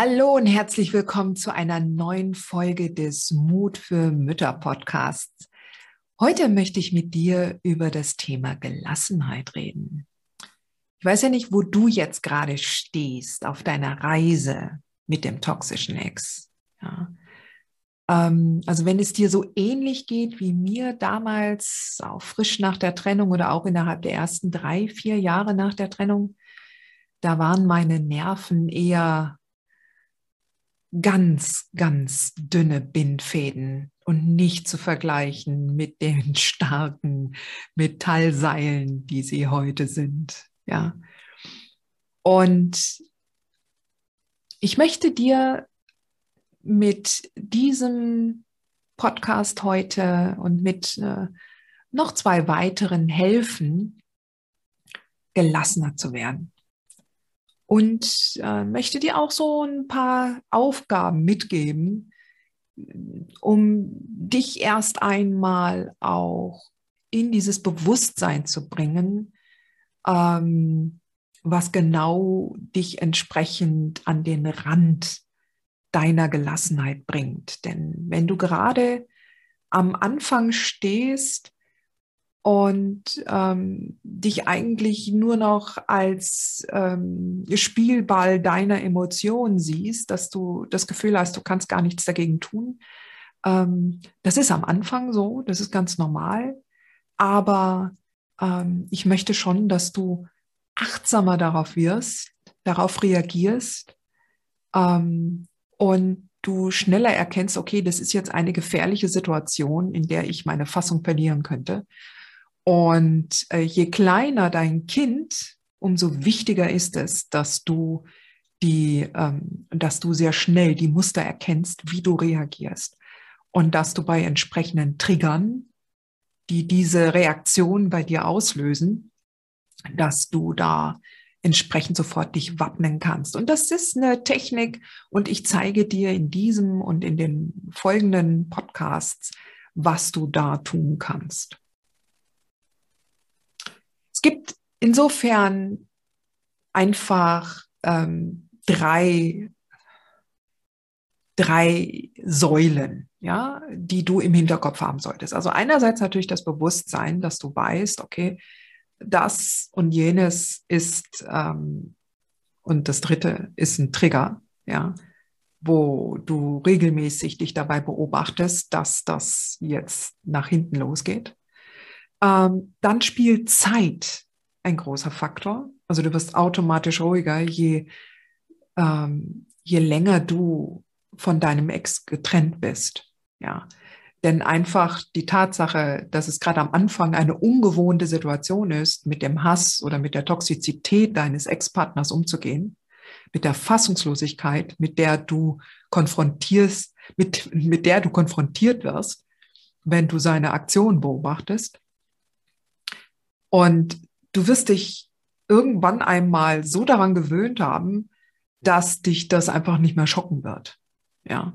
Hallo und herzlich willkommen zu einer neuen Folge des Mut für Mütter Podcasts. Heute möchte ich mit dir über das Thema Gelassenheit reden. Ich weiß ja nicht, wo du jetzt gerade stehst auf deiner Reise mit dem toxischen Ex. Ja. Ähm, also wenn es dir so ähnlich geht wie mir damals, auch frisch nach der Trennung oder auch innerhalb der ersten drei, vier Jahre nach der Trennung, da waren meine Nerven eher ganz, ganz dünne Bindfäden und nicht zu vergleichen mit den starken Metallseilen, die sie heute sind. Ja. Und ich möchte dir mit diesem Podcast heute und mit äh, noch zwei weiteren helfen, gelassener zu werden und äh, möchte dir auch so ein paar Aufgaben mitgeben, um dich erst einmal auch in dieses Bewusstsein zu bringen, ähm, was genau dich entsprechend an den Rand deiner Gelassenheit bringt. Denn wenn du gerade am Anfang stehst, und ähm, dich eigentlich nur noch als ähm, Spielball deiner Emotionen siehst, dass du das Gefühl hast, du kannst gar nichts dagegen tun. Ähm, das ist am Anfang so, das ist ganz normal, aber ähm, ich möchte schon, dass du achtsamer darauf wirst, darauf reagierst ähm, und du schneller erkennst, okay, das ist jetzt eine gefährliche Situation, in der ich meine Fassung verlieren könnte und äh, je kleiner dein Kind, umso wichtiger ist es, dass du die, ähm, dass du sehr schnell die Muster erkennst, wie du reagierst und dass du bei entsprechenden Triggern, die diese Reaktion bei dir auslösen, dass du da entsprechend sofort dich wappnen kannst. Und das ist eine Technik und ich zeige dir in diesem und in den folgenden Podcasts, was du da tun kannst. Es gibt insofern einfach ähm, drei, drei Säulen, ja, die du im Hinterkopf haben solltest. Also einerseits natürlich das Bewusstsein, dass du weißt, okay, das und jenes ist ähm, und das dritte ist ein Trigger, ja, wo du regelmäßig dich dabei beobachtest, dass das jetzt nach hinten losgeht. Ähm, dann spielt Zeit ein großer Faktor. Also du wirst automatisch ruhiger, je, ähm, je länger du von deinem Ex getrennt bist. Ja. Denn einfach die Tatsache, dass es gerade am Anfang eine ungewohnte Situation ist, mit dem Hass oder mit der Toxizität deines Ex-Partners umzugehen, mit der Fassungslosigkeit, mit der du konfrontierst, mit, mit der du konfrontiert wirst, wenn du seine Aktion beobachtest, und du wirst dich irgendwann einmal so daran gewöhnt haben, dass dich das einfach nicht mehr schocken wird. Ja,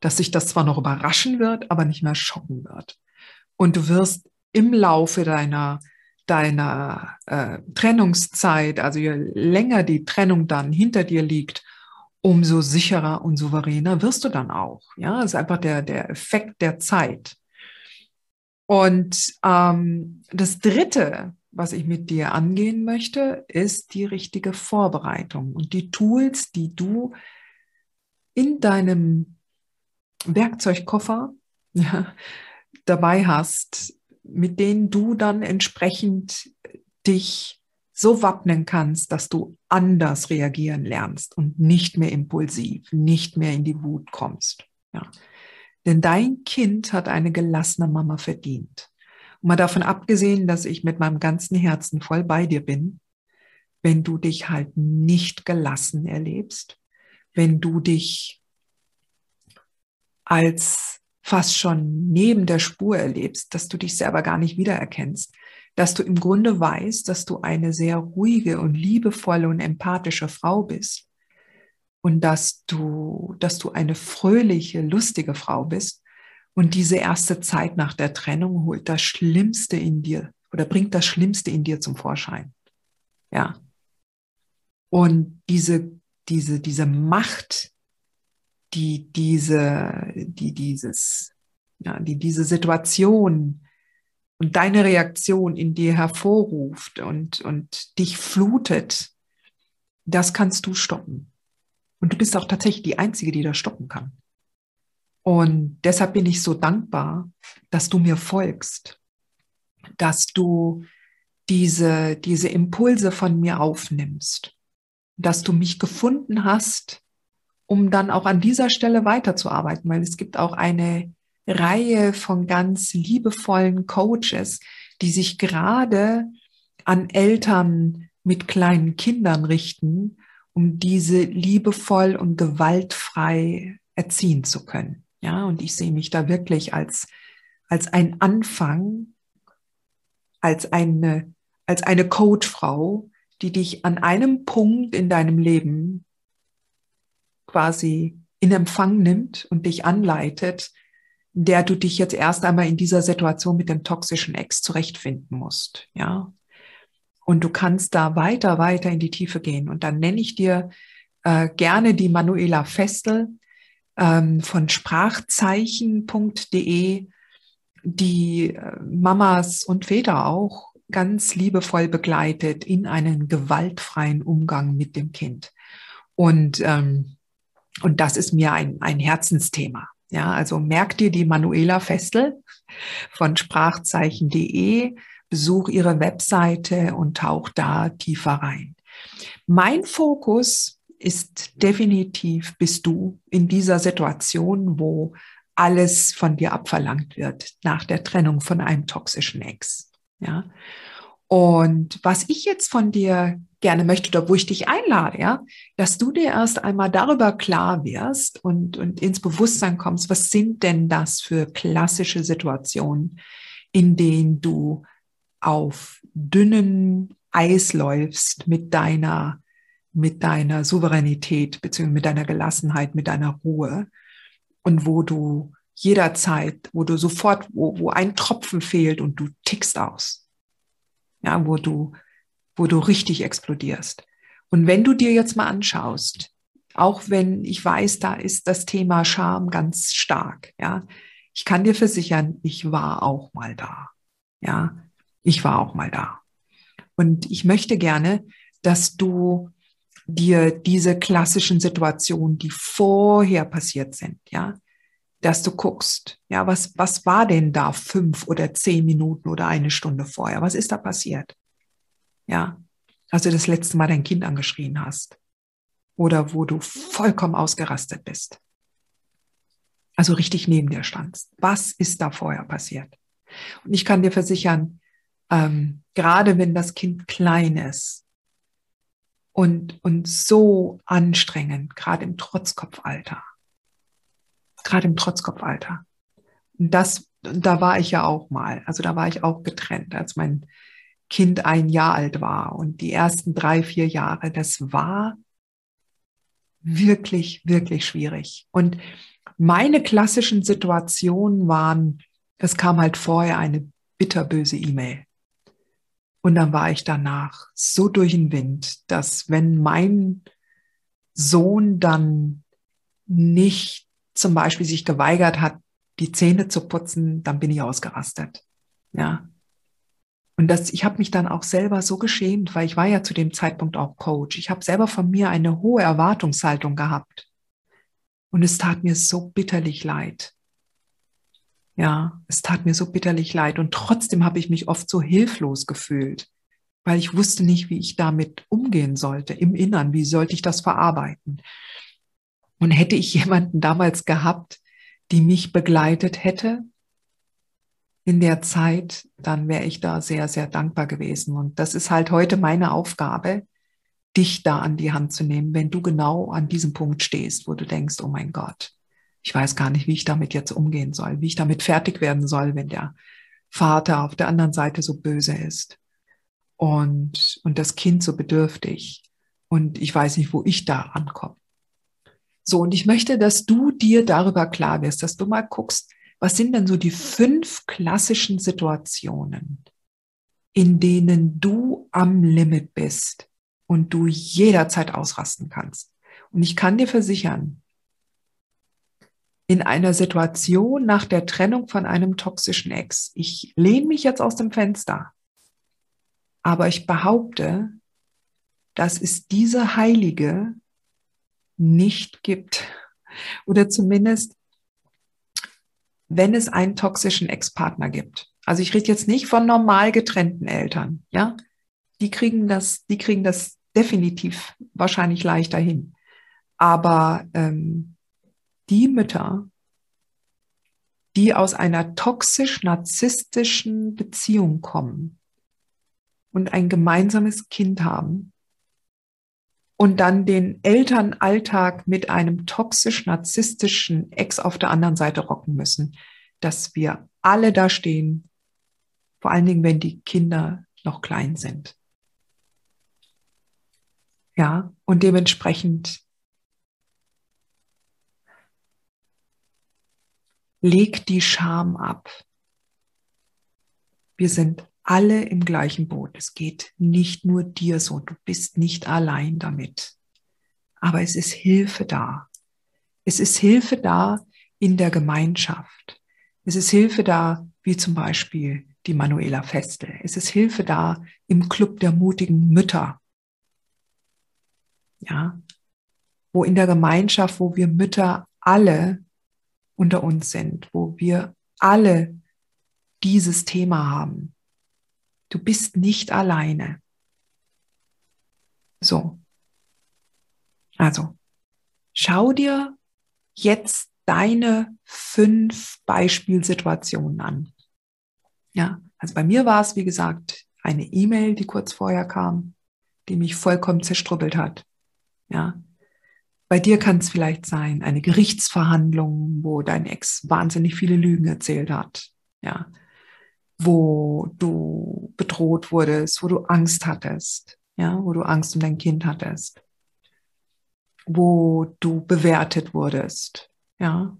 dass sich das zwar noch überraschen wird, aber nicht mehr schocken wird. Und du wirst im Laufe deiner deiner äh, Trennungszeit, also je länger die Trennung dann hinter dir liegt, umso sicherer und souveräner wirst du dann auch. Ja, das ist einfach der der Effekt der Zeit. Und ähm, das Dritte, was ich mit dir angehen möchte, ist die richtige Vorbereitung und die Tools, die du in deinem Werkzeugkoffer ja, dabei hast, mit denen du dann entsprechend dich so wappnen kannst, dass du anders reagieren lernst und nicht mehr impulsiv, nicht mehr in die Wut kommst. Ja. Denn dein Kind hat eine gelassene Mama verdient. Und mal davon abgesehen, dass ich mit meinem ganzen Herzen voll bei dir bin, wenn du dich halt nicht gelassen erlebst, wenn du dich als fast schon neben der Spur erlebst, dass du dich selber gar nicht wiedererkennst, dass du im Grunde weißt, dass du eine sehr ruhige und liebevolle und empathische Frau bist und dass du, dass du eine fröhliche, lustige Frau bist und diese erste Zeit nach der Trennung holt das Schlimmste in dir oder bringt das Schlimmste in dir zum Vorschein. Ja. Und diese, diese, diese Macht, die diese, die dieses, ja, die diese Situation und deine Reaktion in dir hervorruft und, und dich flutet, das kannst du stoppen. Und du bist auch tatsächlich die Einzige, die das stoppen kann. Und deshalb bin ich so dankbar, dass du mir folgst, dass du diese, diese Impulse von mir aufnimmst, dass du mich gefunden hast, um dann auch an dieser Stelle weiterzuarbeiten, weil es gibt auch eine Reihe von ganz liebevollen Coaches, die sich gerade an Eltern mit kleinen Kindern richten, um diese liebevoll und gewaltfrei erziehen zu können. Ja, und ich sehe mich da wirklich als, als ein Anfang, als eine, als eine Coachfrau, die dich an einem Punkt in deinem Leben quasi in Empfang nimmt und dich anleitet, der du dich jetzt erst einmal in dieser Situation mit dem toxischen Ex zurechtfinden musst, ja. Und du kannst da weiter, weiter in die Tiefe gehen. Und dann nenne ich dir äh, gerne die Manuela Festel ähm, von sprachzeichen.de, die äh, Mamas und Väter auch ganz liebevoll begleitet in einen gewaltfreien Umgang mit dem Kind. Und, ähm, und das ist mir ein, ein Herzensthema. Ja, also merk dir die Manuela Festel von sprachzeichen.de, besuch ihre Webseite und tauch da tiefer rein. Mein Fokus ist definitiv, bist du in dieser Situation, wo alles von dir abverlangt wird nach der Trennung von einem toxischen Ex. Ja. Und was ich jetzt von dir gerne möchte oder wo ich dich einlade, ja, dass du dir erst einmal darüber klar wirst und, und ins Bewusstsein kommst, was sind denn das für klassische Situationen, in denen du auf dünnem Eis läufst mit deiner, mit deiner Souveränität, beziehungsweise mit deiner Gelassenheit, mit deiner Ruhe und wo du jederzeit, wo du sofort, wo, wo ein Tropfen fehlt und du tickst aus ja, wo du, wo du richtig explodierst. Und wenn du dir jetzt mal anschaust, auch wenn ich weiß, da ist das Thema Scham ganz stark, ja, ich kann dir versichern, ich war auch mal da. Ja, ich war auch mal da. Und ich möchte gerne, dass du dir diese klassischen Situationen, die vorher passiert sind, ja, dass du guckst, ja, was, was war denn da fünf oder zehn Minuten oder eine Stunde vorher? Was ist da passiert? Ja, als du das letzte Mal dein Kind angeschrien hast oder wo du vollkommen ausgerastet bist. Also richtig neben dir standst. Was ist da vorher passiert? Und ich kann dir versichern, ähm, gerade wenn das Kind klein ist und, und so anstrengend, gerade im Trotzkopfalter, gerade im Trotzkopfalter. Und das, da war ich ja auch mal. Also da war ich auch getrennt, als mein Kind ein Jahr alt war. Und die ersten drei, vier Jahre, das war wirklich, wirklich schwierig. Und meine klassischen Situationen waren, es kam halt vorher eine bitterböse E-Mail. Und dann war ich danach so durch den Wind, dass wenn mein Sohn dann nicht zum Beispiel sich geweigert hat, die Zähne zu putzen, dann bin ich ausgerastet. Ja. Und das, ich habe mich dann auch selber so geschämt, weil ich war ja zu dem Zeitpunkt auch Coach. Ich habe selber von mir eine hohe Erwartungshaltung gehabt. Und es tat mir so bitterlich leid. Ja, es tat mir so bitterlich leid. Und trotzdem habe ich mich oft so hilflos gefühlt. weil ich wusste nicht, wie ich damit umgehen sollte im Innern, wie sollte ich das verarbeiten. Und hätte ich jemanden damals gehabt, die mich begleitet hätte in der Zeit, dann wäre ich da sehr, sehr dankbar gewesen. Und das ist halt heute meine Aufgabe, dich da an die Hand zu nehmen, wenn du genau an diesem Punkt stehst, wo du denkst, oh mein Gott, ich weiß gar nicht, wie ich damit jetzt umgehen soll, wie ich damit fertig werden soll, wenn der Vater auf der anderen Seite so böse ist und, und das Kind so bedürftig und ich weiß nicht, wo ich da ankomme. So, und ich möchte, dass du dir darüber klar wirst, dass du mal guckst, was sind denn so die fünf klassischen Situationen, in denen du am Limit bist und du jederzeit ausrasten kannst. Und ich kann dir versichern, in einer Situation nach der Trennung von einem toxischen Ex. Ich lehne mich jetzt aus dem Fenster, aber ich behaupte, dass es diese Heilige nicht gibt. Oder zumindest, wenn es einen toxischen Ex-Partner gibt. Also ich rede jetzt nicht von normal getrennten Eltern, ja. Die kriegen das, die kriegen das definitiv wahrscheinlich leichter hin. Aber ähm, die Mütter, die aus einer toxisch-narzisstischen Beziehung kommen und ein gemeinsames Kind haben und dann den Elternalltag mit einem toxisch-narzisstischen Ex auf der anderen Seite rocken müssen, dass wir alle da stehen, vor allen Dingen, wenn die Kinder noch klein sind. Ja, und dementsprechend Leg die Scham ab. Wir sind alle im gleichen Boot. Es geht nicht nur dir so. Du bist nicht allein damit. Aber es ist Hilfe da. Es ist Hilfe da in der Gemeinschaft. Es ist Hilfe da, wie zum Beispiel die Manuela Festel. Es ist Hilfe da im Club der mutigen Mütter. Ja, wo in der Gemeinschaft, wo wir Mütter alle unter uns sind, wo wir alle dieses Thema haben. Du bist nicht alleine. So. Also, schau dir jetzt deine fünf Beispielsituationen an. Ja, also bei mir war es, wie gesagt, eine E-Mail, die kurz vorher kam, die mich vollkommen zerstrubbelt hat. Ja, bei dir kann es vielleicht sein, eine Gerichtsverhandlung, wo dein Ex wahnsinnig viele Lügen erzählt hat, ja, wo du bedroht wurdest, wo du Angst hattest, ja, wo du Angst um dein Kind hattest, wo du bewertet wurdest, ja.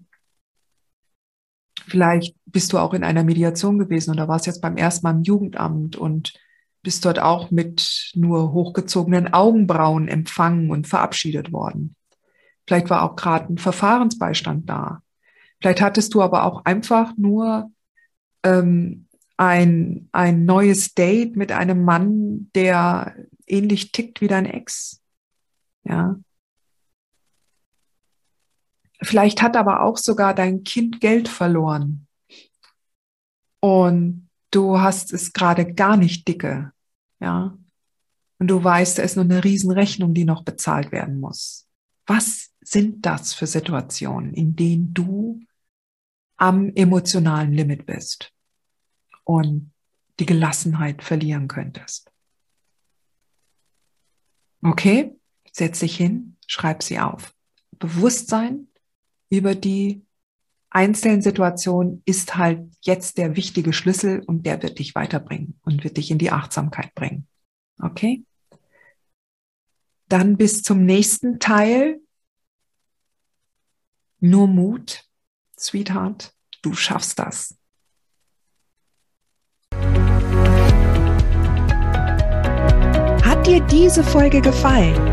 Vielleicht bist du auch in einer Mediation gewesen oder warst jetzt beim ersten Mal im Jugendamt und bist dort auch mit nur hochgezogenen Augenbrauen empfangen und verabschiedet worden. Vielleicht war auch gerade ein Verfahrensbeistand da. Vielleicht hattest du aber auch einfach nur ähm, ein, ein neues Date mit einem Mann, der ähnlich tickt wie dein Ex. Ja. Vielleicht hat aber auch sogar dein Kind Geld verloren. Und du hast es gerade gar nicht dicke. Ja. Und du weißt, da ist nur eine Riesenrechnung, die noch bezahlt werden muss. Was sind das für Situationen, in denen du am emotionalen Limit bist und die Gelassenheit verlieren könntest? Okay, setz dich hin, schreib sie auf. Bewusstsein über die einzelnen Situationen ist halt jetzt der wichtige Schlüssel und der wird dich weiterbringen und wird dich in die Achtsamkeit bringen. Okay? Dann bis zum nächsten Teil nur Mut, Sweetheart, du schaffst das. Hat dir diese Folge gefallen?